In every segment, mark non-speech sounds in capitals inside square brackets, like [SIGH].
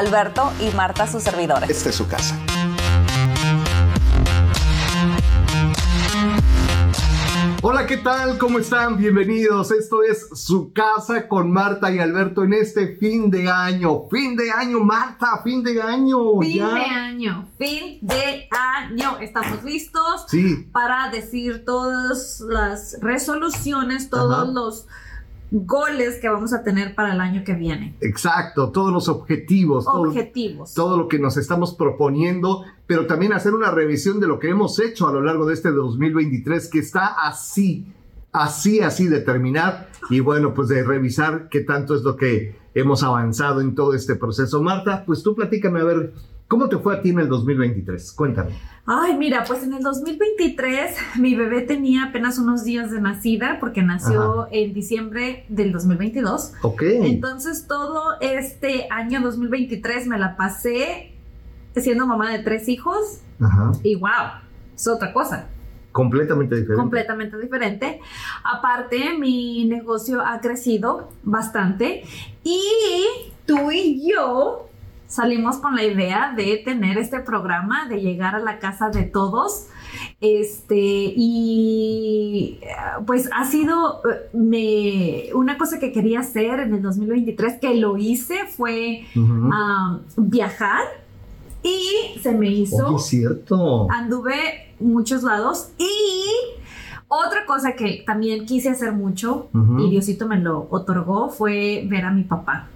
Alberto y Marta, sus servidores. Esta es su casa. Hola, ¿qué tal? ¿Cómo están? Bienvenidos. Esto es Su Casa con Marta y Alberto en este fin de año. Fin de año, Marta, fin de año. Fin de año, fin de año. Estamos listos sí. para decir todas las resoluciones, todos los goles que vamos a tener para el año que viene. Exacto, todos los objetivos. Objetivos. Todo, todo, lo que nos estamos proponiendo, pero también hacer una revisión de lo que hemos hecho a lo largo de este 2023, que está así, así, así de terminar. Y bueno, pues de revisar qué tanto es lo que hemos avanzado en todo este proceso. Marta, pues tú platícame a ver ¿Cómo te fue a ti en el 2023? Cuéntame. Ay, mira, pues en el 2023 mi bebé tenía apenas unos días de nacida porque nació en diciembre del 2022. Ok. Entonces todo este año 2023 me la pasé siendo mamá de tres hijos. Ajá. Y wow, es otra cosa. Completamente diferente. Completamente diferente. Aparte, mi negocio ha crecido bastante y tú y yo salimos con la idea de tener este programa, de llegar a la casa de todos. Este, y pues ha sido me, una cosa que quería hacer en el 2023, que lo hice, fue uh, viajar. Y se me hizo. Oh, cierto. Anduve muchos lados. Y otra cosa que también quise hacer mucho, uh -huh. y Diosito me lo otorgó, fue ver a mi papá.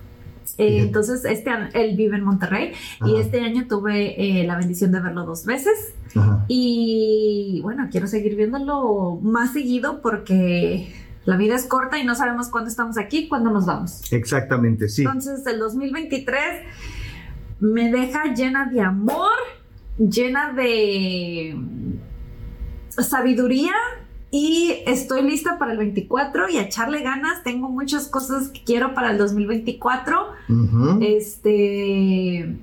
Eh, entonces, este él vive en Monterrey Ajá. y este año tuve eh, la bendición de verlo dos veces. Ajá. Y bueno, quiero seguir viéndolo más seguido porque la vida es corta y no sabemos cuándo estamos aquí, cuándo nos vamos. Exactamente, sí. Entonces, el 2023 me deja llena de amor, llena de sabiduría y estoy lista para el 24 y a echarle ganas. Tengo muchas cosas que quiero para el 2024. Uh -huh. Este.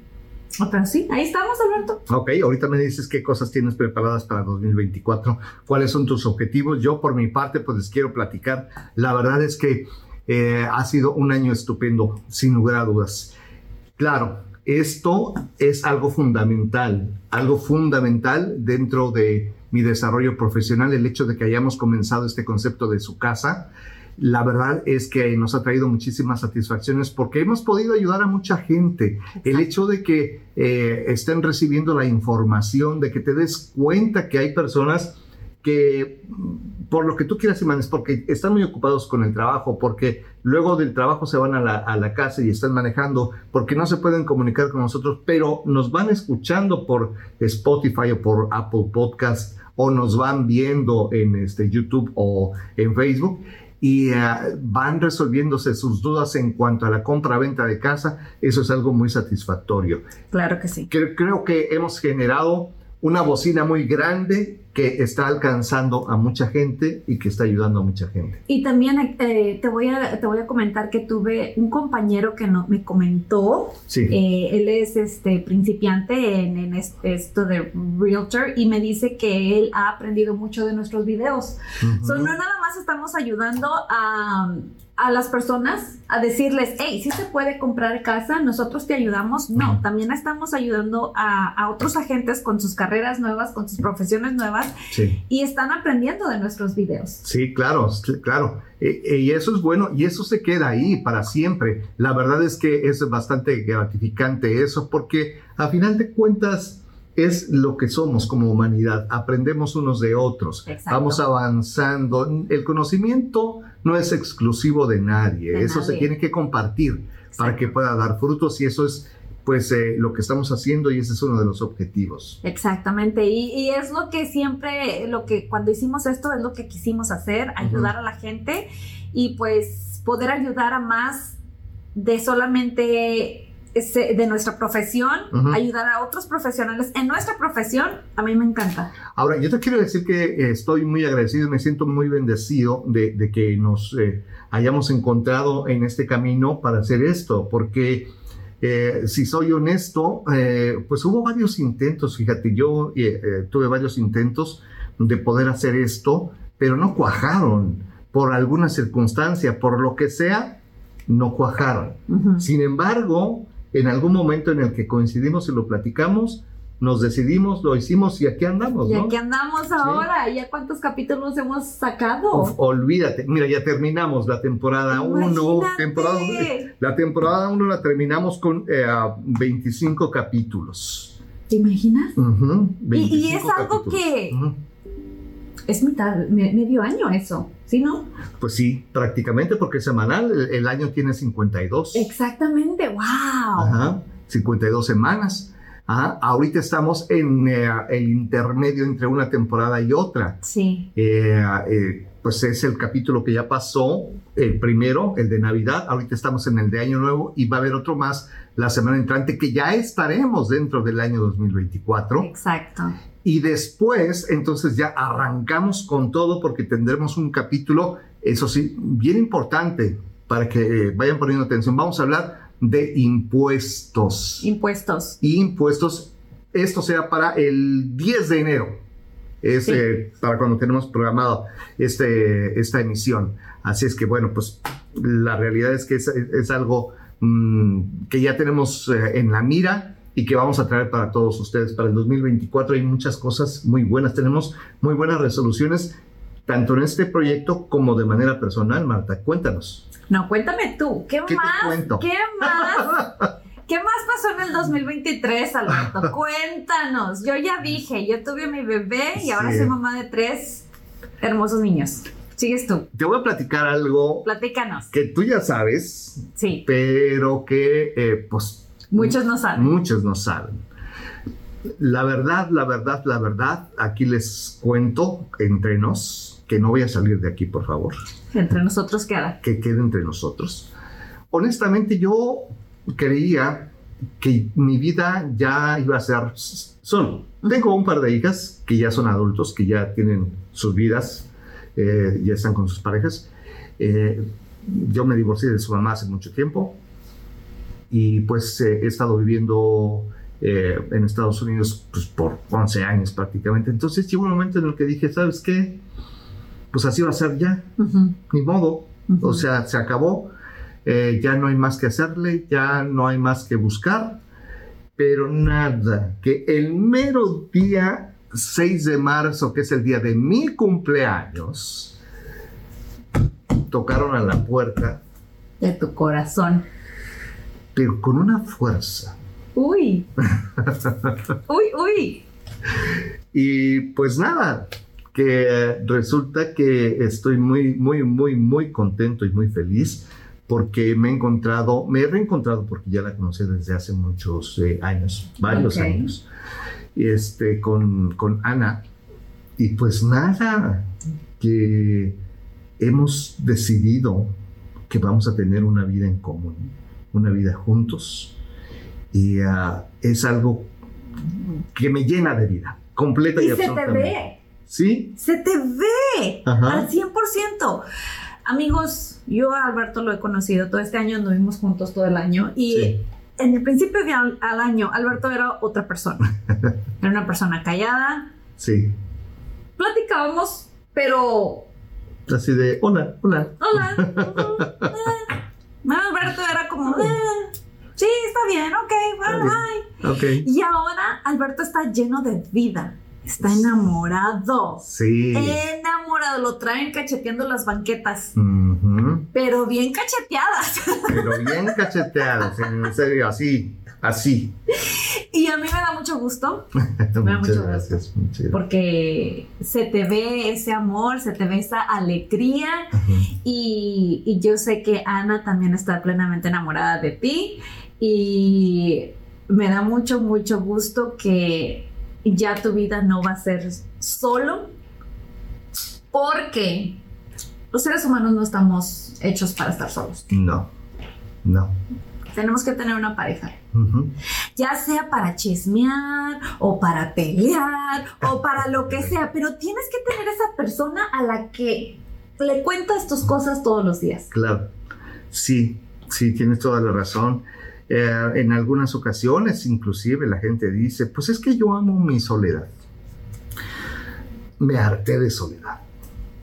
Pero sí, ahí estamos, Alberto. Ok, ahorita me dices qué cosas tienes preparadas para 2024, cuáles son tus objetivos. Yo, por mi parte, pues les quiero platicar. La verdad es que eh, ha sido un año estupendo, sin lugar a dudas. Claro, esto es algo fundamental, algo fundamental dentro de mi desarrollo profesional, el hecho de que hayamos comenzado este concepto de su casa, la verdad es que nos ha traído muchísimas satisfacciones porque hemos podido ayudar a mucha gente. Exacto. El hecho de que eh, estén recibiendo la información, de que te des cuenta que hay personas que por lo que tú quieras, Imanes, porque están muy ocupados con el trabajo, porque luego del trabajo se van a la, a la, casa y están manejando, porque no se pueden comunicar con nosotros, pero nos van escuchando por Spotify o por Apple Podcast o nos van viendo en este, YouTube o en Facebook y uh, van resolviéndose sus dudas en cuanto a la compra-venta de casa, eso es algo muy satisfactorio. Claro que sí. Creo, creo que hemos generado una bocina muy grande que está alcanzando a mucha gente y que está ayudando a mucha gente. Y también eh, te, voy a, te voy a comentar que tuve un compañero que no, me comentó, sí. eh, él es este principiante en, en este, esto de Realtor y me dice que él ha aprendido mucho de nuestros videos. Uh -huh. so, no nada más estamos ayudando a, a las personas a decirles, hey, si ¿sí se puede comprar casa, nosotros te ayudamos. No, también estamos ayudando a, a, otros agentes con sus carreras nuevas, con sus profesiones nuevas sí. y están aprendiendo de nuestros videos. Sí, claro, claro. E, y eso es bueno y eso se queda ahí para siempre. La verdad es que es bastante gratificante eso porque a final de cuentas es lo que somos como humanidad. Aprendemos unos de otros. Exacto. Vamos avanzando. El conocimiento no es exclusivo de nadie. De eso nadie. se tiene que compartir Exacto. para que pueda dar frutos y eso es pues eh, lo que estamos haciendo y ese es uno de los objetivos. Exactamente, y, y, es lo que siempre, lo que cuando hicimos esto es lo que quisimos hacer, ayudar uh -huh. a la gente y pues poder ayudar a más de solamente de nuestra profesión, uh -huh. ayudar a otros profesionales en nuestra profesión, a mí me encanta. Ahora, yo te quiero decir que estoy muy agradecido, me siento muy bendecido de, de que nos eh, hayamos encontrado en este camino para hacer esto, porque eh, si soy honesto, eh, pues hubo varios intentos, fíjate, yo eh, tuve varios intentos de poder hacer esto, pero no cuajaron por alguna circunstancia, por lo que sea, no cuajaron. Uh -huh. Sin embargo, en algún momento en el que coincidimos y lo platicamos, nos decidimos, lo hicimos y aquí andamos, Y ¿no? aquí andamos ahora. ¿Ya cuántos capítulos hemos sacado? Uf, olvídate, mira, ya terminamos la temporada 1. Imagínate. Temporada, la temporada 1 la terminamos con eh, 25 capítulos. ¿Te imaginas? Y, y 25 es algo capítulos. que es mitad, me- medio año eso, ¿sí no? Pues sí, prácticamente porque es semanal, el, el año tiene 52. Exactamente, wow. Ajá, 52 semanas. Ajá, ahorita estamos en eh, el intermedio entre una temporada y otra. Sí, Eh, eh, pues es el capítulo que ya pasó, el primero, el de Navidad. Ahorita estamos en el de Año Nuevo y va a haber otro más la semana entrante que ya estaremos dentro del año 2024. exacto. Y después, entonces ya arrancamos con todo porque tendremos un capítulo, eso sí, bien importante para que eh, vayan poniendo atención. Vamos a hablar de impuestos. Impuestos. Impuestos, esto será para el 10 de enero. Es Sí. eh, para cuando tenemos programado este, esta emisión. Así es que, bueno, pues la realidad es que es, es algo mm, que ya tenemos eh, en la mira y que vamos a traer para todos ustedes. Para el 2024 hay muchas cosas muy buenas. Tenemos muy buenas resoluciones, tanto en este proyecto como de manera personal. Marta, cuéntanos. No, cuéntame tú, ¿qué, ¿Qué te más? cuento? ¿Qué más? [LAUGHS] ¿Qué más pasó en el 2023, Alberto? [LAUGHS] Cuéntanos. Yo ya dije, yo tuve a mi bebé y ahora soy mamá de tres hermosos niños. Sigues tú, Te voy a platicar algo platícanos. que tú ya sabes, Sí, pero que eh, pues muchos no saben. muchos no saben. La verdad, la verdad, la verdad, aquí les cuento entre nos, que no voy a salir de aquí, por favor, Entre nosotros queda. que quede entre nosotros. Honestamente, yo creía que mi vida ya iba a ser solo. Tengo un par de hijas que ya son adultos, que ya tienen sus vidas, eh, ya están con sus parejas. Eh, yo me divorcié de su mamá hace mucho tiempo y pues eh, he estado viviendo eh, en Estados Unidos pues, por 11 años prácticamente. Entonces llegó un momento en el que dije, ¿sabes qué? Pues así va a ser ya, ni modo. O sea, se acabó, eh, ya no hay más que hacerle, ya no hay más que buscar, pero nada, que el mero día 6 de marzo, que es el día de mi cumpleaños, tocaron a la puerta, de tu corazón. Pero con una fuerza. Uy. [LAUGHS] uy, uy. Y pues nada, que resulta que estoy muy, muy, muy, muy contento y muy feliz porque me he encontrado, me he reencontrado porque ya la conocí desde hace muchos eh, años, varios años, este, con, con Ana. Y pues nada, que hemos decidido que vamos a tener una vida en común, una vida juntos. Y ah, es algo que me llena de vida, completa y, Y se te ve. Sí, Se te ve Ajá. al 100%. Amigos, yo a Alberto lo he conocido todo este año, anduvimos juntos todo el año y sí, en el principio de al, al año Alberto era otra persona. [LAUGHS] Era una persona callada, sí. platicábamos, pero Así de, hola, hola. hola. [LAUGHS] Alberto era como, eh, sí, está bien, ok, bueno, bye. Ok. Y ahora Alberto está lleno de vida, está enamorado. Sí. Enamorado, lo traen cacheteando las banquetas, pero bien cacheteadas. Pero bien cacheteados, en serio, así, así. [LAUGHS] Y a mí me da mucho gusto [LAUGHS] da Muchas mucho gracias. muchas gracias. porque se te ve ese amor, se te ve esa alegría y, y yo sé que Ana también está plenamente enamorada de ti y me da mucho, mucho gusto que ya tu vida no va a ser solo porque los seres humanos no estamos hechos para estar solos. No, no. Tenemos que tener una pareja. Ya sea para chismear o para pelear o [LAUGHS] para lo que sea, pero tienes que tener esa persona a la que le cuentas tus cosas todos los días. Claro. Sí, sí, tienes toda la razón. Eh, en algunas ocasiones, inclusive, la gente dice, pues es que yo amo mi soledad. Me harté de soledad.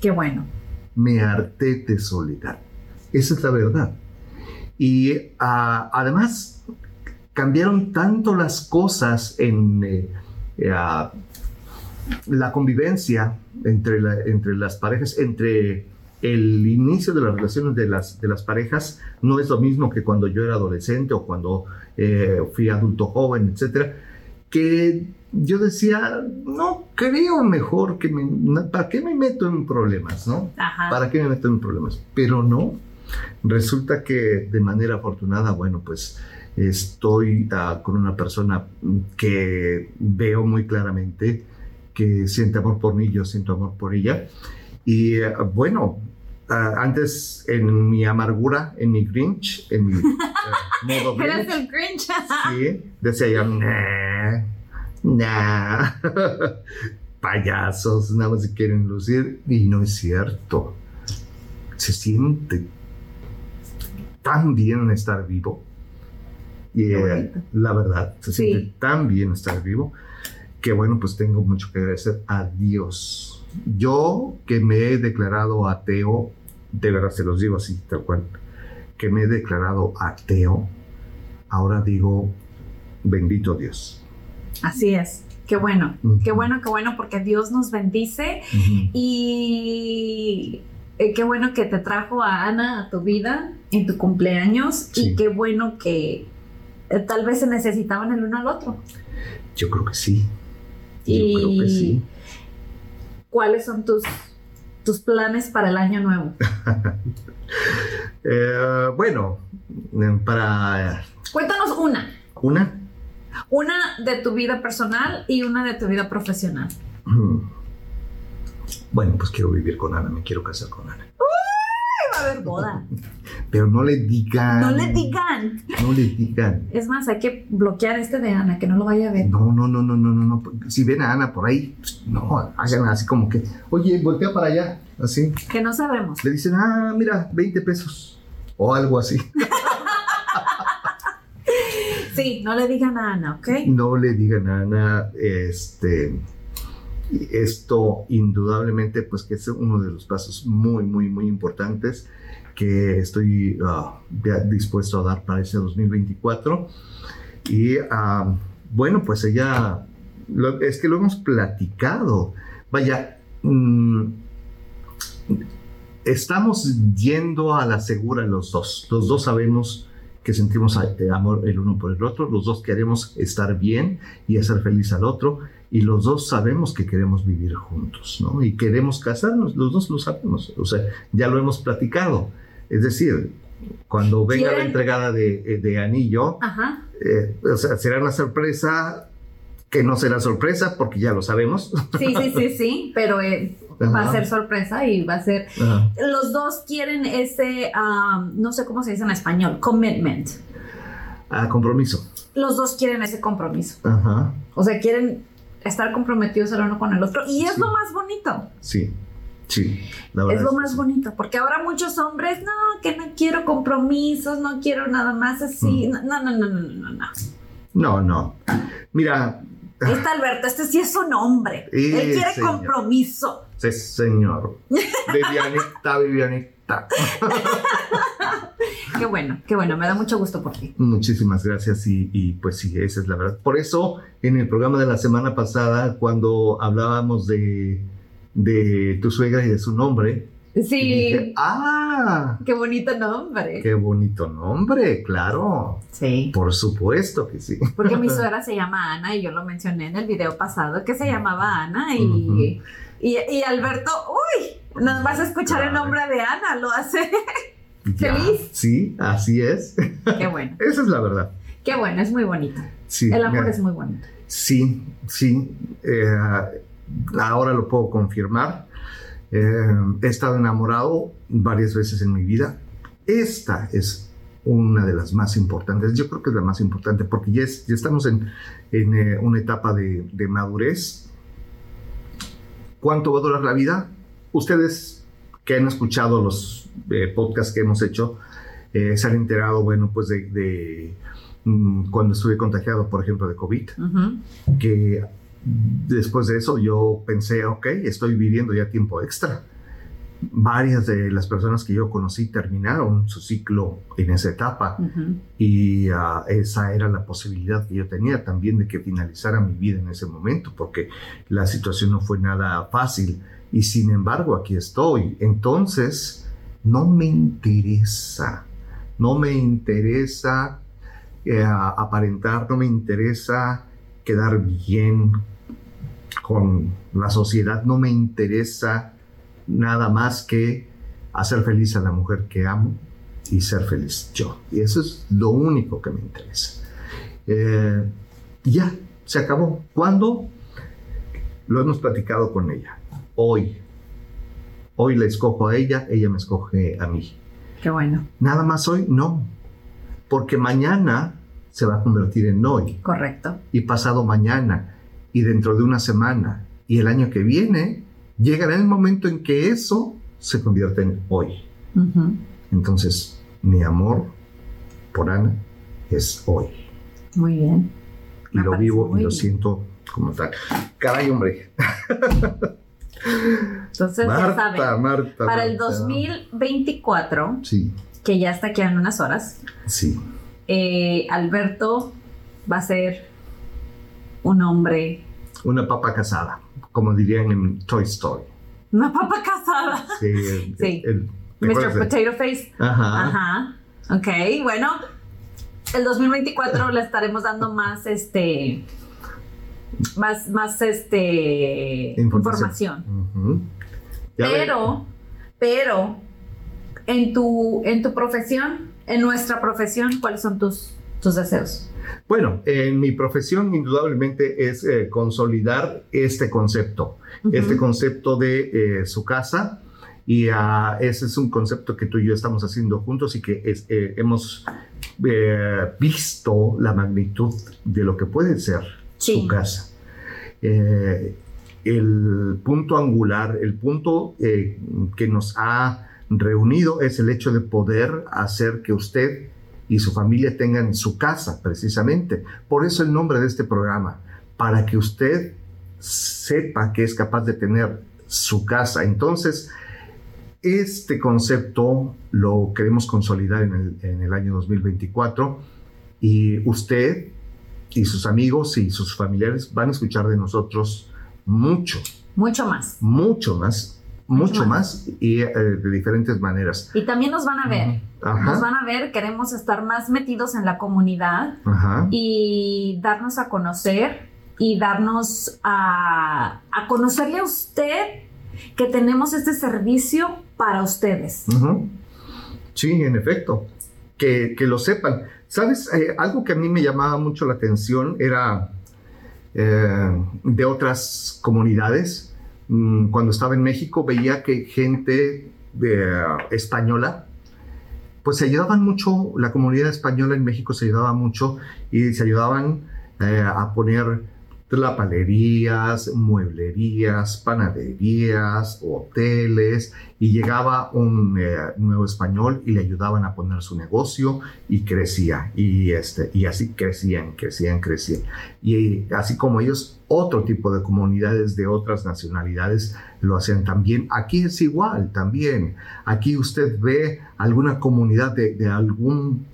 Qué bueno. me harté de soledad. Esa es la verdad. Y ah, además, cambiaron tanto las cosas en eh, eh, la convivencia entre, entre las parejas, entre el inicio de las relaciones de las, de las parejas, no es lo mismo que cuando yo era adolescente o cuando eh, fui adulto joven, etcétera, que yo decía, no creo mejor que me, ¿para qué me meto en problemas, no? ¿Para qué me meto en problemas? Pero no, resulta que de manera afortunada, bueno, pues estoy ah, con una persona que veo muy claramente que siente amor por mí, yo siento amor por ella. Y ah, bueno, ah, antes en mi amargura, en mi Grinch, en mi modo [LAUGHS] Grinch. ¿Eres el Grinch? sí, decía yo, nah, nah, [LAUGHS] payasos, nada más se quieren lucir. Y no es cierto. Se siente tan bien estar vivo. Y eh, la verdad, se siente tan bien estar vivo que bueno, pues tengo mucho que agradecer a Dios. Yo que me he declarado ateo, de verdad se los digo así, tal cual, que me he declarado ateo, ahora digo, bendito Dios. Así es. Qué bueno, qué bueno, qué bueno, porque Dios nos bendice. Y eh, qué bueno que te trajo a Ana a tu vida en tu cumpleaños y qué bueno que eh, tal vez se necesitaban el uno al otro. Yo creo que sí. Yo creo que sí. ¿Cuáles son tus, tus planes para el año nuevo? [LAUGHS] Eh, bueno, eh, para... Cuéntanos una. ¿Una? Una de tu vida personal y una de tu vida profesional. Bueno, pues quiero vivir con Ana, me quiero casar con Ana va a haber boda. [LAUGHS] Pero no le digan. No le digan. No le digan. Es más, hay que bloquear este de Ana, que no lo vaya a ver. No, no, no, no, no, no. Si ven a Ana por ahí, pues, no, hagan así como que, oye, voltea para allá, así. Que no sabemos. Le dicen, ah, mira, 20 pesos. O algo así. [LAUGHS] sí, no le digan a Ana, ¿ok? No le digan a Ana, este esto indudablemente pues que es uno de los pasos muy, muy, muy importantes que estoy ah, dispuesto a dar para ese 2024. Y ah, bueno, pues ella, es que lo hemos platicado. Vaya, mm, estamos yendo a la segura los dos. Los dos sabemos que sentimos eh, amor el uno por el otro. Los dos queremos estar bien y hacer feliz al otro y los dos sabemos que queremos vivir juntos, ¿no? Y queremos casarnos, los dos lo sabemos, o sea, ya lo hemos platicado. Es decir, cuando venga la entregada de, eh, anillo, eh, o sea, será una sorpresa que no será sorpresa porque ya lo sabemos. Sí, sí, sí, [LAUGHS] sí, pero eh, va a ser sorpresa y va a ser... Los dos quieren ese, no sé cómo se dice en español, commitment. Ah, compromiso. Los dos quieren ese compromiso. Ajá. O sea, quieren estar comprometidos el uno con el otro. Y es lo más bonito. Sí. Sí, es lo más bonito, porque ahora muchos hombres, no, que no quiero compromisos, no quiero nada más así. No, no, no, no, no, no. No, no. Mira. Está Alberto, este sí es un hombre. Él quiere compromiso. Sí, señor. [LAUGHS] Vivianita, Vivianita. [LAUGHS] qué bueno, qué bueno, me da mucho gusto por ti. Muchísimas gracias y, pues sí, esa es la verdad. Por eso, en el programa de la semana pasada, cuando hablábamos de, de tu suegra y de su nombre, Sí. ah. Qué bonito nombre. Qué bonito nombre, claro. Sí. Por supuesto que sí. Porque mi [LAUGHS] suegra se llama Ana y yo lo mencioné en el video pasado que se llamaba Ana y, y, Alberto, uy, nos vas a escuchar el nombre de Ana, lo hace [LAUGHS] feliz. Sí, así es. Qué bueno. [LAUGHS] Esa es la verdad. Qué bueno, es muy bonito. Sí. El amor es muy bonito. Sí, sí. Eh, ahora lo puedo confirmar. Eh, he estado enamorado varias veces en mi vida. Esta es una de las más importantes. Yo creo que es la más importante porque ya, ya estamos en, en eh, una etapa de, de madurez. ¿Cuánto va a durar la vida? Ustedes que han escuchado los eh, podcast que hemos hecho, eh, se han enterado, bueno, pues de, mm, cuando estuve contagiado, por ejemplo, de COVID, que después de eso yo pensé, ok, estoy viviendo ya tiempo extra. varias de las personas que yo conocí terminaron su ciclo en esa etapa y ah, esa era la posibilidad que yo tenía también de que finalizara mi vida en ese momento porque la situación no fue nada fácil y sin embargo aquí estoy. Entonces, no me interesa, no me interesa eh, aparentar, no me interesa quedar bien con la sociedad, no me interesa nada más que hacer feliz a la mujer que amo y ser feliz yo. Y eso es lo único que me interesa. Eh, ya, se acabó. ¿Cuándo? Lo hemos platicado con ella. Hoy. Hoy le escojo a ella, ella me escoge a mí. Qué bueno. Nada más hoy, no. Porque mañana se va a convertir en hoy. Correcto. Y pasado mañana. Y dentro de una semana. Y el año que viene llegará el momento en que eso se convierte en hoy. Entonces, mi amor por Ana es hoy. Muy bien. Y lo vivo y lo siento como tal. Caray, hombre. [LAUGHS] Entonces, ya saben, para el 2024, sí. que ya está aquí en unas horas, sí. Eh, Alberto va a ser un hombre. Una papa casada como dirían en Toy Story. Una papa casada. Sí, [LAUGHS] sí. Mr. Potato Face. Ajá. Ajá. Ok, bueno, el 2024 le estaremos dando más, este, más, más, este, información. Pero, pero, en tu, en tu profesión, en nuestra profesión, ¿cuáles son tus, tus deseos? Bueno, en mi profesión indudablemente es eh, consolidar este concepto, este concepto de eh, su casa. Y uh, ese es un concepto que tú y yo estamos haciendo juntos y que eh, hemos visto la magnitud de lo que puede ser su casa. el punto angular, el punto que nos ha reunido es el hecho de poder hacer que usted y su familia tengan su casa, precisamente. Por eso el nombre de este programa, para que usted sepa que es capaz de tener su casa. Entonces, este concepto lo queremos consolidar en el, en el año 2024 y usted y sus amigos y sus familiares van a escuchar de nosotros mucho. Mucho más. Mucho más mucho más, y eh, de diferentes maneras. Y también nos van a ver. Nos van a ver, queremos estar más metidos en la comunidad y darnos a conocer y darnos a, a, conocerle a usted que tenemos este servicio para ustedes. Sí, en efecto, que, que lo sepan. ¿Sabes? Eh, algo que a mí me llamaba mucho la atención era eh, de otras comunidades Mm, cuando estaba en México veía que gente eh, española, pues se ayudaban mucho, la comunidad española en México se ayudaba mucho y se ayudaban a poner tlapalerías, mueblerías, panaderías, hoteles, y llegaba un eh, nuevo español y le ayudaban a poner su negocio y crecía, y, este, y así crecían, crecían, crecían. Y así como ellos, otro tipo de comunidades de otras nacionalidades lo hacían también. Aquí es igual también. Aquí usted ve alguna comunidad de algún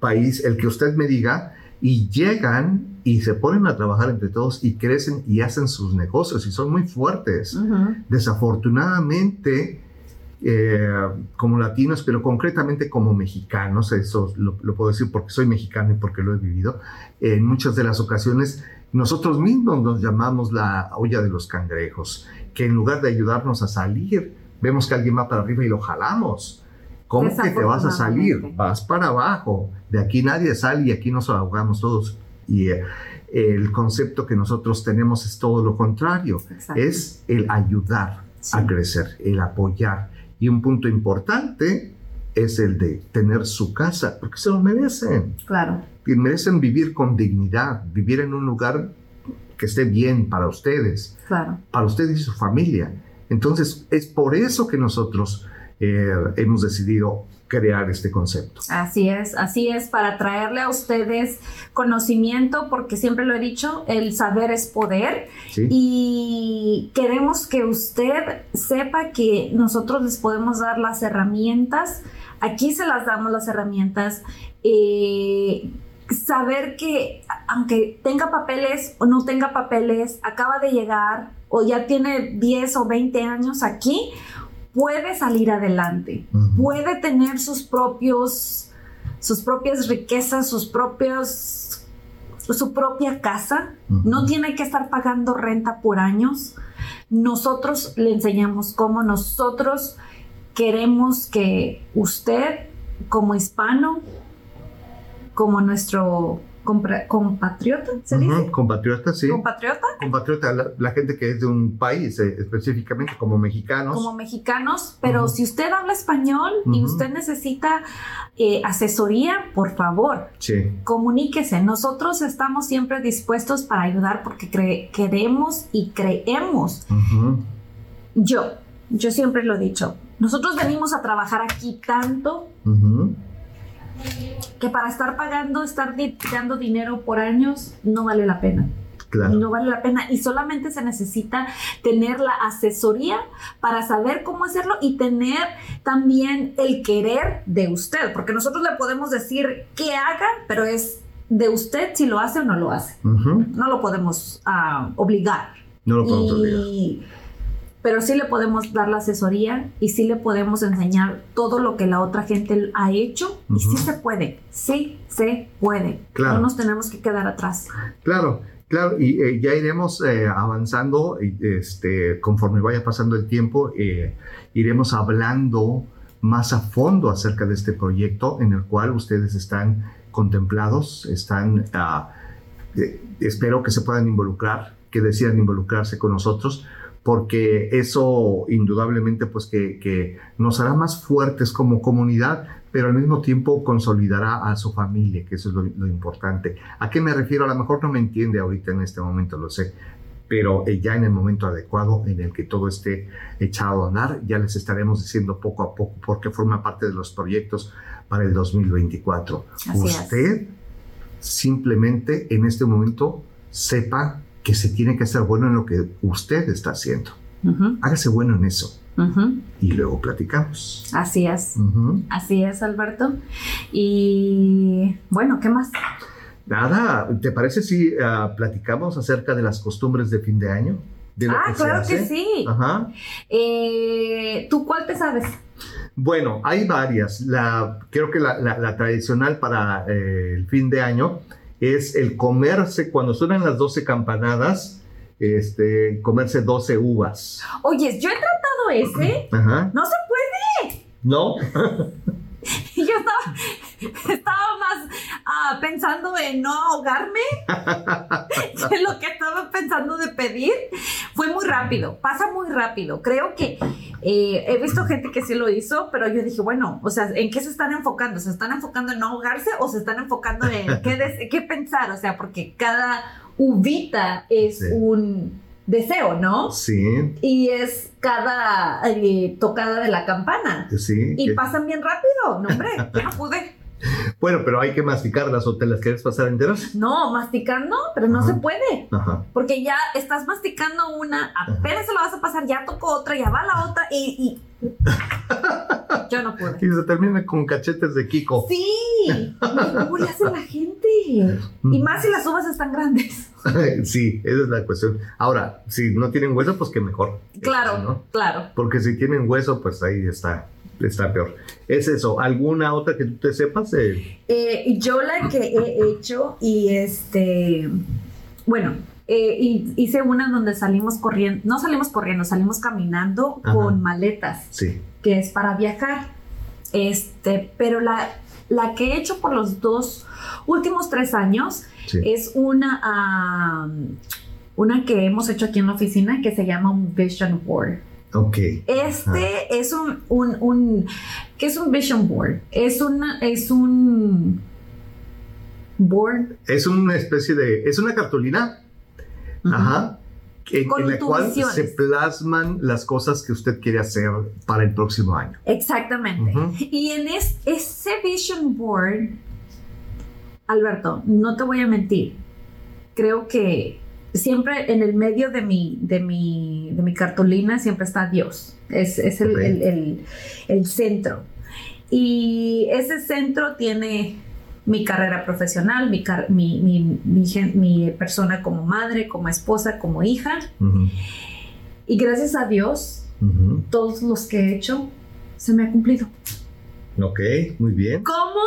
país, el que usted me diga, y llegan y se ponen a trabajar entre todos y crecen y hacen sus negocios y son muy fuertes. Desafortunadamente, eh, como latinos, pero concretamente como mexicanos, eso lo, puedo decir porque soy mexicano y porque lo he vivido, en muchas de las ocasiones nosotros mismos nos llamamos la olla de los cangrejos, que en lugar de ayudarnos a salir, vemos que alguien va para arriba y lo jalamos. ¿Cómo que te vas a salir? Vas para abajo. De aquí nadie sale y aquí nos ahogamos todos. Y eh, el concepto que nosotros tenemos es todo lo contrario. Es el ayudar a crecer, el apoyar. Y un punto importante es el de tener su casa, porque se lo merecen. Claro. Y merecen vivir con dignidad, vivir en un lugar que esté bien para ustedes. Claro. Para ustedes y su familia. Entonces, es por eso que nosotros eh, hemos decidido crear este concepto. Así es, así es, para traerle a ustedes conocimiento, porque siempre lo he dicho, el saber es poder. ¿sí? Y queremos que usted sepa que nosotros les podemos dar las herramientas, aquí se las damos las herramientas. eh, saber que aunque tenga papeles o no tenga papeles, acaba de llegar o ya tiene 10 o 20 años aquí, puede salir adelante, puede tener sus propios, sus propias riquezas, sus propios, su propia casa, no tiene que estar pagando renta por años. Nosotros le enseñamos cómo nosotros queremos que usted, como hispano, como nuestro compra- compatriota, ¿se dice? Ujú, Compatriota, sí. Compatriota, Compatriota, la, la gente que es de un país, eh, específicamente como mexicanos. como mexicanos, pero si usted habla español y usted necesita eh, asesoría, por favor, Sí. comuníquese. Nosotros estamos siempre dispuestos para ayudar porque queremos y creemos. Yo, yo siempre lo he dicho, nosotros venimos a trabajar aquí tanto. Que para estar pagando, estar dando dinero por años, no vale la pena. Claro. No vale la pena y solamente se necesita tener la asesoría para saber cómo hacerlo y tener también el querer de usted, porque nosotros le podemos decir qué haga, pero es de usted si lo hace o no lo hace. No lo podemos ah, obligar. No lo podemos olvidar. Y- pero sí le podemos dar la asesoría y sí le podemos enseñar todo lo que la otra gente ha hecho y sí se puede, sí se puede. Claro. No nos tenemos que quedar atrás. Claro, claro, y eh, ya iremos eh, avanzando, este, conforme vaya pasando el tiempo, eh, iremos hablando más a fondo acerca de este proyecto en el cual ustedes están contemplados, están, eh, espero que se puedan involucrar, que decidan involucrarse con nosotros, porque eso indudablemente pues que, que nos hará más fuertes como comunidad, pero al mismo tiempo consolidará a su familia, que eso es lo, lo importante. ¿A qué me refiero? A lo mejor no me entiende ahorita en este momento, lo sé, pero eh, ya en el momento adecuado en el que todo esté echado a andar, ya les estaremos diciendo poco a poco porque forma parte de los proyectos para el 2024. Así es. Usted simplemente en este momento sepa que se tiene que hacer bueno en lo que usted está haciendo. Hágase bueno en eso y luego platicamos. Así es, así es, Alberto. Y bueno, ¿qué más? Nada, ¿te parece si ah, platicamos acerca de las costumbres de fin de año? De lo Ah, que claro que sí. Ajá. Eh, ¿Tú cuál te sabes? Bueno, hay varias. La, creo que la, la- la tradicional para eh, el fin de año es el comerse, cuando suenan las 12 campanadas, este, comerse 12 uvas. Oye, yo he tratado ese. Ajá. No se puede. ¿No? [LAUGHS] Yo estaba, estaba más ah, pensando en no ahogarme [LAUGHS] que lo que estaba pensando de pedir. Fue muy rápido, pasa muy rápido. Creo que eh, he visto gente que sí lo hizo, pero yo dije, bueno, o sea, ¿en qué se están enfocando? ¿Se están enfocando en no ahogarse o se están enfocando en qué, [LAUGHS] des- qué pensar? O sea, porque cada uvita es Sí. un deseo, ¿no? Sí, Y es cada eh, tocada de la campana. sí. Y pasan bien rápido, no hombre, yo no pude. [LAUGHS] Bueno, pero hay que masticarlas o te las quieres pasar enteras. No, masticando, pero no Ajá. se puede. Ajá. Porque ya estás masticando una, apenas se la vas a pasar, ya tocó otra, ya va la otra y... y- [LAUGHS] Yo no pude. Y se termina con cachetes de Kiko. Sí, ¿cómo le hace la gente? Y más si las uvas están grandes. [LAUGHS] sí, esa es la cuestión. Ahora, si no tienen hueso, pues que mejor. Claro, ¿no? claro. Porque si tienen hueso, pues ahí está, está peor. Es eso. ¿Alguna otra que tú te sepas? Eh, Eh, yo la que he hecho y este, bueno, eh, y- hice una donde salimos corriendo, no salimos corriendo, salimos caminando Ajá. con maletas. sí. que es para viajar. Este, pero la, la que he hecho por los dos últimos tres años Sí. es una, una que hemos hecho aquí en la oficina que se llama un vision board. Ok. Este es un, un, un- ¿qué es un vision board? Es una, es un board. Es una especie de. Es una cartulina. Ajá. en, la cual visiones. se plasman las cosas que usted quiere hacer para el próximo año. Exactamente. Y en es- ese vision board, Alberto, no te voy a mentir, creo que siempre en el medio de mi, de mi, de mi cartulina siempre está Dios. Es, es el, el- el- el centro. Y ese centro tiene mi carrera profesional, mi, car- mi, mi- persona como madre, como esposa, como hija. Y gracias a Dios, todos los que he hecho se me ha cumplido. Ok, muy bien. ¿Cómo?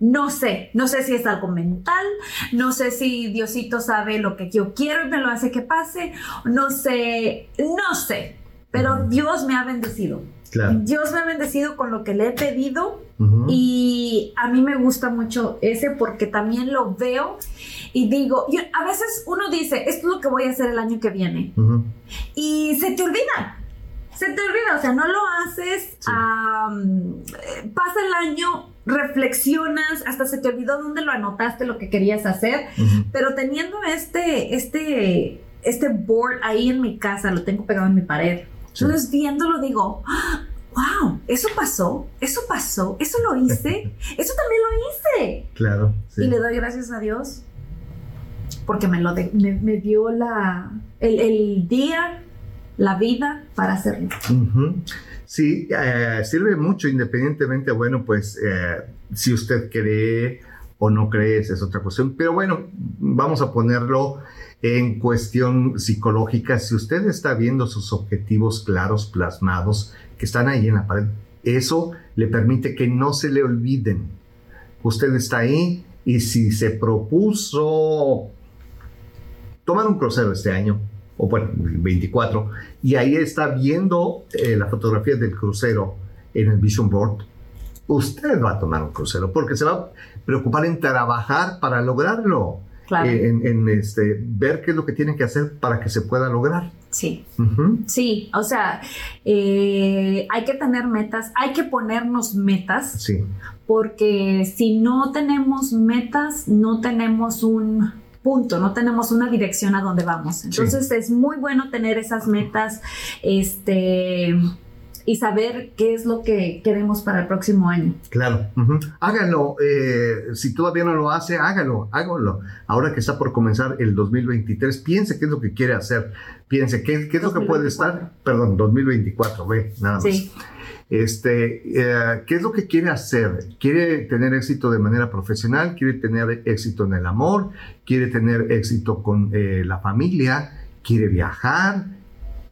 No sé, no sé si es algo mental, no sé si Diosito sabe lo que yo quiero y me lo hace que pase, no sé, no sé, pero. Dios me ha bendecido. Claro. Dios me ha bendecido con lo que le he pedido y a mí me gusta mucho ese porque también lo veo y digo, yo- a veces uno dice, esto es lo que voy a hacer el año que viene y se te olvida. Se te olvida, o sea, no lo haces, Sí. eh, pasa el año, reflexionas, hasta se te olvidó dónde lo anotaste, lo que querías hacer, Ujú. pero teniendo este, este, este board ahí en mi casa, lo tengo pegado en mi pared, Sí. entonces viéndolo digo, ¡Ah! wow, eso pasó, eso pasó, eso lo hice, [LAUGHS] eso también lo hice. Claro. sí. Y le doy gracias a Dios porque me, lo de- me, me dio la, el, el día, la vida para hacerlo. Ujú. Sí, eh, sirve mucho independientemente, bueno, pues eh, si usted cree o no cree, esa es otra cuestión. Pero bueno, vamos a ponerlo en cuestión psicológica. Si usted está viendo sus objetivos claros, plasmados, que están ahí en la pared, eso le permite que no se le olviden. Usted está ahí y si se propuso tomar un crucero este año, o bueno, el 24, y ahí está viendo eh, la fotografía del crucero en el Vision Board, usted va a tomar un crucero porque se va a preocupar en trabajar para lograrlo, Claro. eh, en, en, este, ver qué es lo que tiene que hacer para que se pueda lograr. Sí, sí, o sea, eh, hay que tener metas, hay que ponernos metas, Sí, porque si no tenemos metas, no tenemos un punto, no tenemos una dirección a donde vamos. Entonces es muy bueno tener esas metas, este, y saber qué es lo que queremos para el próximo año. claro. Hágalo. eh, si todavía no lo hace, hágalo, hágalo. Ahora que está por comenzar el 2023, piense qué es lo que quiere hacer. Piense qué, qué es lo que puede 2024. estar. Perdón, 2024, ve, nada más. Sí, Este, eh, ¿Qué es lo que quiere hacer? ¿Quiere tener éxito de manera profesional? ¿Quiere tener éxito en el amor? ¿Quiere tener éxito con eh, la familia? ¿Quiere viajar?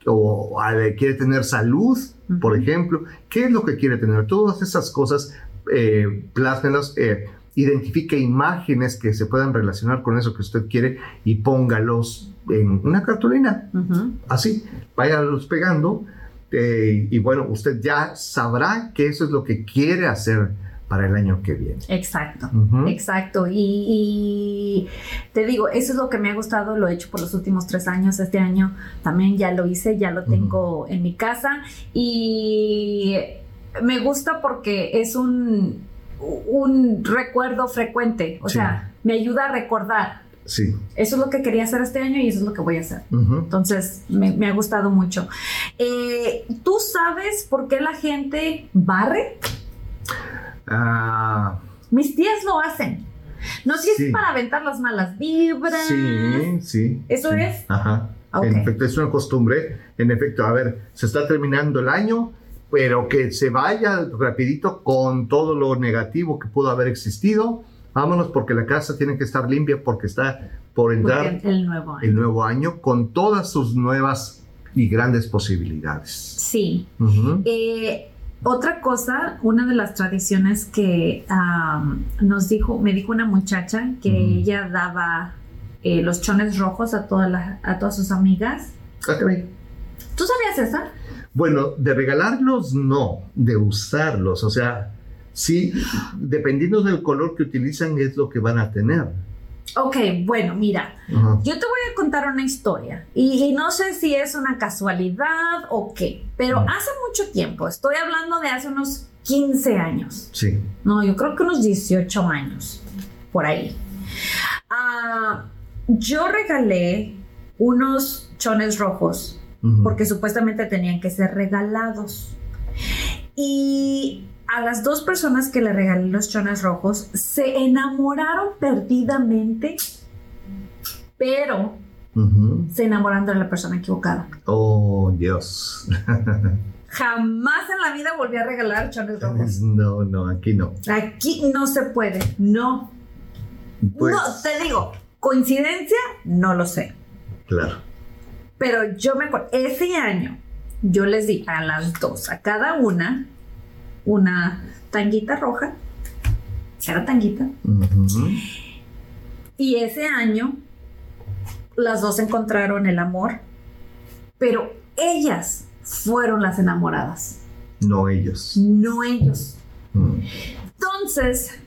¿O eh, quiere tener salud, por ejemplo? ¿Qué es lo que quiere tener? Todas esas cosas, eh, plásmelas, eh, identifique imágenes que se puedan relacionar con eso que usted quiere y póngalos en una cartulina Ujú. así, váyalos pegando eh, y bueno, usted ya sabrá que eso es lo que quiere hacer para el año que viene. exacto. Exacto, y, y te digo, eso es lo que me ha gustado, lo he hecho por los últimos tres años, este año también ya lo hice, ya lo tengo en mi casa y me gusta porque es un, un recuerdo frecuente, o Sí. sea, me ayuda a recordar, Sí. eso es lo que quería hacer este año y eso es lo que voy a hacer. Entonces, me, me ha gustado mucho. Eh, ¿Tú sabes por qué la gente barre? Ah, Mis tías lo hacen. No sé si Sí. es para aventar las malas vibras. sí, sí. ¿Eso sí. es? Ajá. Ok. En efecto, es una costumbre. En efecto, a ver, se está terminando el año, pero que se vaya rapidito con todo lo negativo que pudo haber existido. Vámonos porque la casa tiene que estar limpia porque está por entrar el nuevo año. el nuevo año con todas sus nuevas y grandes posibilidades. Sí. Eh, otra cosa, una de las tradiciones que am, nos dijo, me dijo una muchacha que ella daba eh, los chones rojos a, todas las- a todas sus amigas. Ah, caray. ¿Tú sabías esa? Bueno, de regalarlos no, de usarlos. O sea, sí, dependiendo del color que utilizan es lo que van a tener. Ok, bueno, mira, Ajá. yo te voy a contar una historia y, y no sé si es una casualidad o qué, pero hace mucho tiempo, estoy hablando de hace unos 15 años. Sí. No, yo creo que unos 18 años, por ahí. Ah, yo regalé unos chones rojos porque supuestamente tenían que ser regalados. Y a las dos personas que le regalé los chones rojos se enamoraron perdidamente, pero se enamoraron de la persona equivocada. Oh, Dios. [LAUGHS] Jamás en la vida volví a regalar chones rojos. No, no, aquí no. Aquí no se puede, no. Pues, No, te digo, coincidencia, no lo sé. claro. Pero yo me acuerdo, ese año yo les di a las dos, a cada una, una tanguita roja. Era tanguita. Y ese año las dos encontraron el amor, pero ellas fueron las enamoradas, No ellos. no ellos. Mm. Entonces,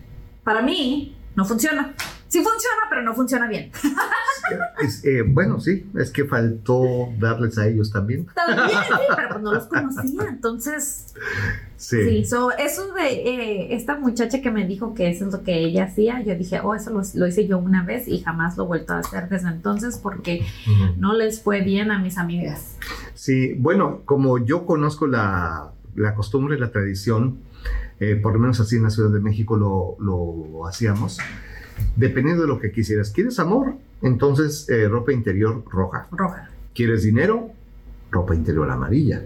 para mí, no funciona. Sí funciona, pero no funciona bien. [LAUGHS] Es, eh, bueno, sí, es que faltó darles a ellos también. También, sí, pero pues no los conocía. Entonces, Sí. Sí, so, eso de eh, esta muchacha que me dijo que eso es lo que ella hacía, yo dije, oh, eso lo, lo hice yo una vez y jamás lo he vuelto a hacer desde entonces porque no les fue bien a mis amigas. Sí, bueno, como yo conozco la, la costumbre, la tradición, eh, por lo menos así en la Ciudad de México lo, lo hacíamos, dependiendo de lo que quisieras. ¿Quieres amor? Entonces, eh, ropa interior roja. Roja. ¿Quieres dinero? Ropa interior amarilla,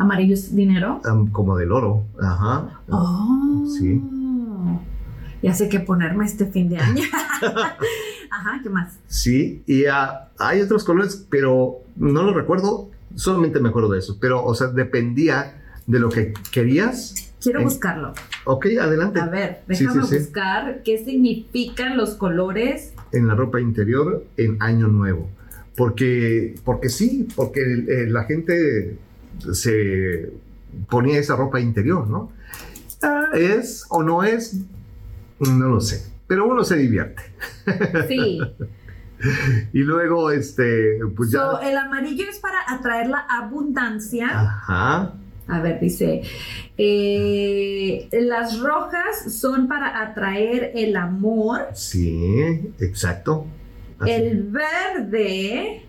Amarillo es dinero. Como del oro. Ajá. Oh. Sí. Ya sé qué ponerme este fin de año. [LAUGHS] Ajá, ¿qué más? Sí, y ah, hay otros colores, pero no lo recuerdo, solamente me acuerdo de eso. Pero, o sea, dependía de lo que querías. Quiero buscarlo. Ok, adelante. A ver, déjame sí, sí. buscar qué significan los colores. en la ropa interior en Año Nuevo. Porque, porque sí, porque eh, la gente se ponía esa ropa interior, ¿no? Ah, ¿Es o no es? No lo sé. Pero uno se divierte. Sí. [LAUGHS] Y luego, este, pues ya. So, el amarillo es para atraer la abundancia. Ajá. A ver, dice, eh, las rojas son para atraer el amor, Sí, exacto. Así. el verde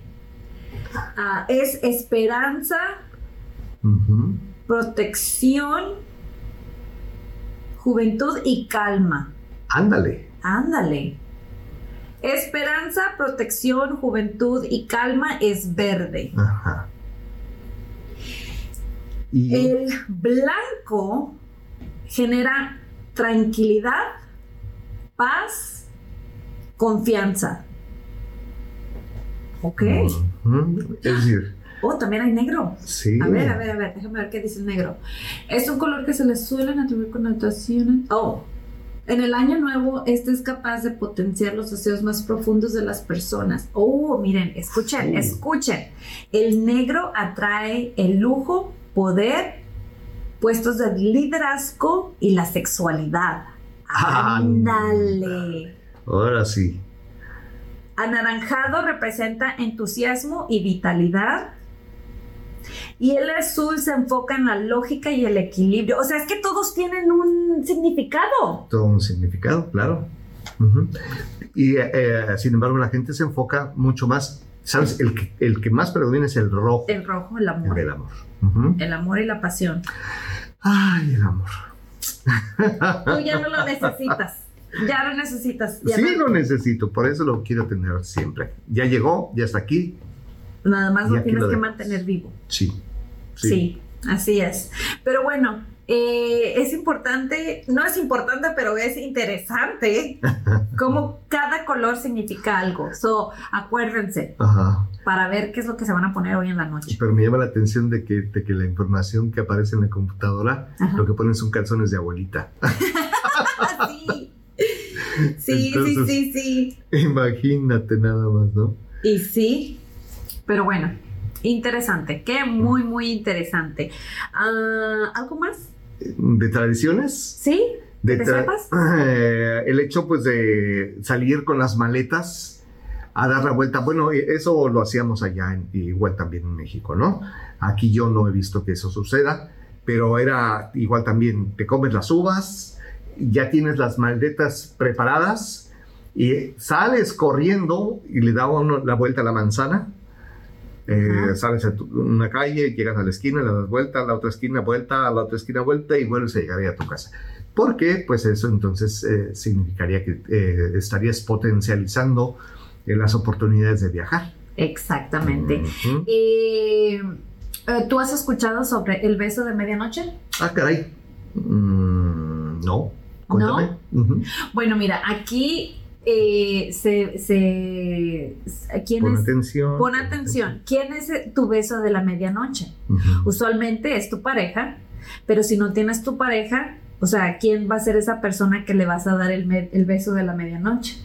ah, es esperanza, Protección, juventud y calma. Ándale. Ándale. Esperanza, protección, juventud y calma es verde. Ajá. Y El blanco genera tranquilidad, paz, confianza. Ok. Es decir, Oh, también hay negro. sí. A ver, a ver, a ver, déjame ver qué dice el negro. Es un color que se le suelen atribuir connotaciones. Oh. En el año nuevo, este es capaz de potenciar los deseos más profundos de las personas. Oh, miren, escuchen, escuchen. El negro atrae el lujo, poder, puestos de liderazgo y la sexualidad. Ándale. Ahora sí. Anaranjado representa entusiasmo y vitalidad. Y el azul se enfoca en la lógica y el equilibrio. O sea, es que todos tienen un significado. todo un significado, claro. Y eh, eh, sin embargo, la gente se enfoca mucho más. ¿Sabes? El que, el que más predomina es el rojo El rojo, el el amor. del amor. El amor y la pasión. Ay, el amor. Tú ya no lo necesitas. Ya lo necesitas. Ya sí, no- lo necesito, por eso lo quiero tener siempre. Ya llegó, ya está aquí. Nada más lo tienes lo que mantener vivo. Sí. Sí. así es. Pero bueno, eh, es importante, no es importante, pero es interesante [LAUGHS] cómo cada color significa algo. So, acuérdense Ajá. para ver qué es lo que se van a poner hoy en la noche. Pero me llama la atención de que, de que la información que aparece en la computadora, Ajá. lo que ponen son calzones de abuelita. [LAUGHS] Sí. Sí, sí, sí. Imagínate nada más, ¿no? Y sí, pero bueno, interesante, que muy, muy interesante. Ah, ¿Algo más? De tradiciones. ¿Sí? De ¿Te sepas? Eh, [LAUGHS] el hecho pues de salir con las maletas a dar la vuelta, bueno, eh, eso lo hacíamos allá, en- igual también en México, ¿no? Aquí yo no he visto que eso suceda, pero era igual también, te comes las uvas, ya tienes las maletas preparadas y sales corriendo y le da uno la vuelta a la manzana Eh, sales a tu- una calle, llegas a la esquina, le das vuelta, a la otra esquina, vuelta, a la otra esquina, vuelta y vuelves a llegar ahí a tu casa. Porque, pues eso entonces eh, significaría que eh, estarías potencializando las oportunidades de viajar. Exactamente. ¿Tú has escuchado sobre el beso de medianoche? Ah, caray. Mm, no. Cuéntame. Ujú. Bueno, mira, aquí eh, se, se- ¿quién Pon es? atención. Pon atención. ¿Quién es eh, tu beso de la medianoche? Usualmente es tu pareja, pero si no tienes tu pareja, o sea, ¿quién va a ser esa persona que le vas a dar el, el beso de la medianoche?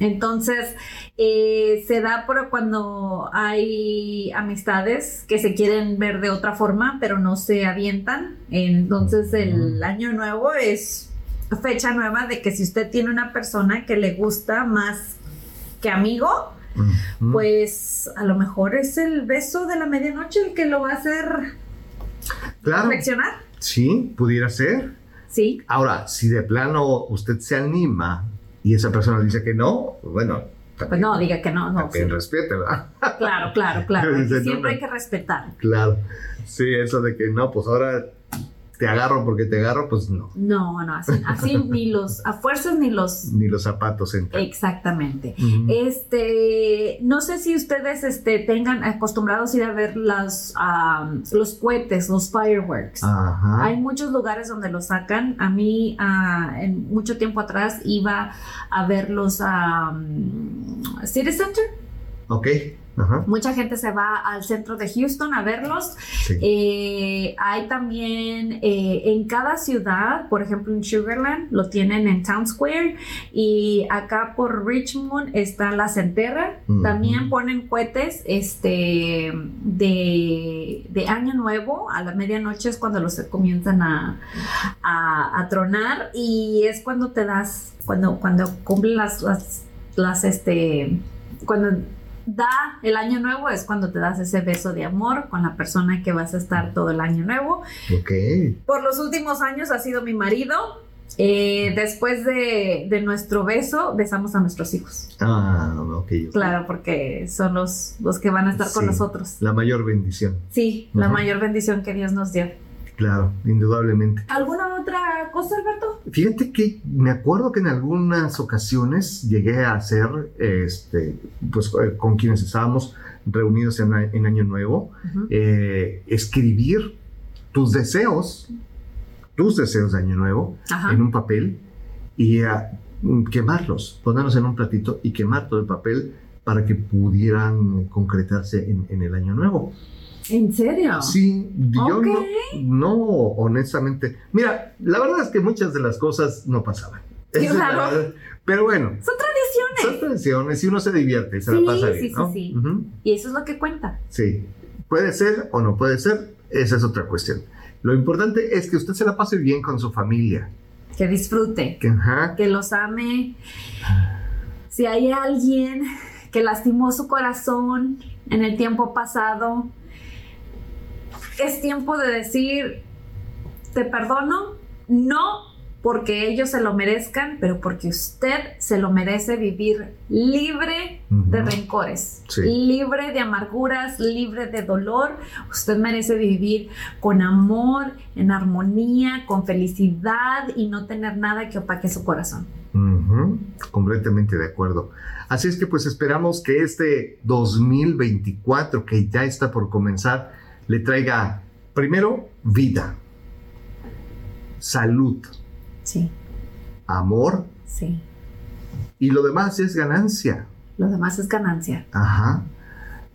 Entonces, eh, se da por cuando hay amistades que se quieren ver de otra forma, pero no se avientan. Entonces, el año nuevo es fecha nueva de que si usted tiene una persona que le gusta más que amigo, pues a lo mejor es el beso de la medianoche el que lo va a hacer claro. reflexionar. Sí, pudiera ser. Sí, Ahora, si de plano usted se anima y esa persona dice que no, bueno, pues no, diga que no, no. también sí. respete, ¿verdad? Claro, claro, claro. [LAUGHS] Siempre hay que respetar. Claro. Sí, eso de que no, pues ahora te agarro porque te agarro, pues no. No, no, así, así [LAUGHS] ni los, a fuerzas ni los... Ni los zapatos entran. Exactamente. Este, no sé si ustedes este, tengan acostumbrados a ir a ver las, am, los cohetes, los fireworks. Ajá. Hay muchos lugares donde los sacan. A mí, en mucho tiempo atrás, iba a verlos a City Center. Ok. Ajá. Mucha gente se va al centro de Houston a verlos. Sí. Eh, hay también eh, en cada ciudad, por ejemplo en Sugarland, lo tienen en Town Square y acá por Richmond está la Centerra. También ponen cohetes este, de, de Año Nuevo, a la medianoche es cuando los comienzan a, a, a tronar y es cuando te das, cuando, cuando cumplen las, las, las, este, cuando da el año nuevo es cuando te das ese beso de amor con la persona que vas a estar todo el año nuevo. Ok. Por los últimos años ha sido mi marido. Eh, después de, de nuestro beso, besamos a nuestros hijos. Ah, ok. ok. Claro, porque son los, los que van a estar con nosotros. La mayor bendición. Sí, la Ujú. mayor bendición que Dios nos dio. Claro, indudablemente. ¿Alguna otra cosa, Alberto? Fíjate que me acuerdo que en algunas ocasiones llegué a hacer, este, pues eh, con quienes estábamos reunidos en, en Año Nuevo, eh, escribir tus deseos, tus deseos de Año Nuevo, Ajá. en un papel y ah, quemarlos, ponerlos en un platito y quemar todo el papel para que pudieran concretarse en, en el Año Nuevo. ¿En serio? Sí, yo Ok. no, no, honestamente. Mira, la verdad es que muchas de las cosas no pasaban. Claro. verdad. Pero bueno, Son tradiciones. son tradiciones y uno se divierte, se Sí, la pasa bien, sí, sí, ¿no? sí. Ujú, Y eso es lo que cuenta. sí. Puede ser o no puede ser, esa es otra cuestión. Lo importante es que usted se la pase bien con su familia. Que disfrute. Que, ajá, que los ame. Si hay alguien que lastimó su corazón en el tiempo pasado, es tiempo de decir, te perdono, no porque ellos se lo merezcan, pero porque usted se lo merece vivir libre de rencores, Sí. libre de amarguras, libre de dolor. Usted merece vivir con amor, en armonía, con felicidad y no tener nada que opaque su corazón. Completamente de acuerdo. Así es que pues esperamos que este 2024 que ya está por comenzar le traiga primero vida, salud, Sí, amor sí. y lo demás es ganancia. Lo demás es ganancia. Ajá.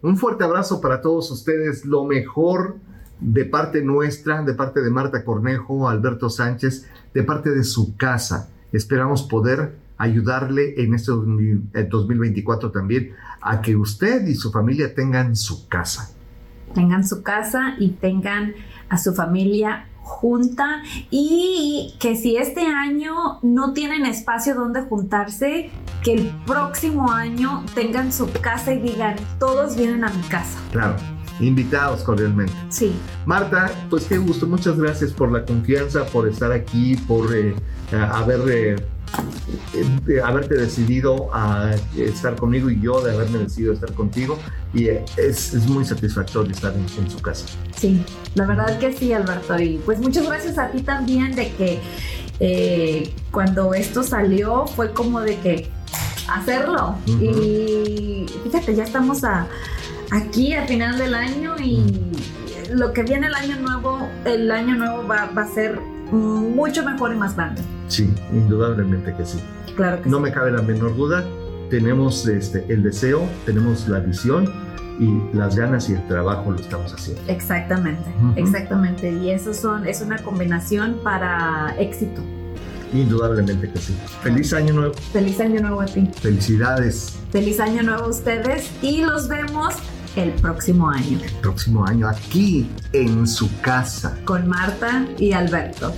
Un fuerte abrazo para todos ustedes, lo mejor de parte nuestra, de parte de Marta Cornejo, Alberto Sánchez, de parte de su casa. Esperamos poder ayudarle en este 2000 eh, 2024 también a que usted y su familia tengan su casa. Tengan su casa y tengan a su familia junta y que si este año no tienen espacio donde juntarse, que el próximo año tengan su casa y digan, todos vienen a mi casa. Claro, invitados cordialmente. Sí, Marta, pues qué gusto, muchas gracias por la confianza, por estar aquí, por eh, haber eh, de haberte decidido a estar conmigo y yo de haberme decidido a estar contigo y es, es muy satisfactorio estar en, en, su casa. Sí, la verdad que sí, Alberto. Y pues muchas gracias a ti también de que eh, cuando esto salió fue como de que hacerlo. Uh -huh. Y fíjate, ya estamos a, aquí al final del año y lo que viene el año nuevo, el año nuevo va, va a ser mucho mejor y más grande. Sí, indudablemente que sí. Claro que no sí. me cabe la menor duda. Tenemos este, el deseo, tenemos la visión y las ganas y el trabajo lo estamos haciendo. Exactamente, uh -huh. exactamente. Y eso son, es una combinación para éxito. Indudablemente que sí. Feliz año nuevo. Feliz año nuevo a ti. Felicidades. Feliz año nuevo a ustedes y los vemos el próximo año. El próximo año aquí en su casa. Con Marta y Alberto.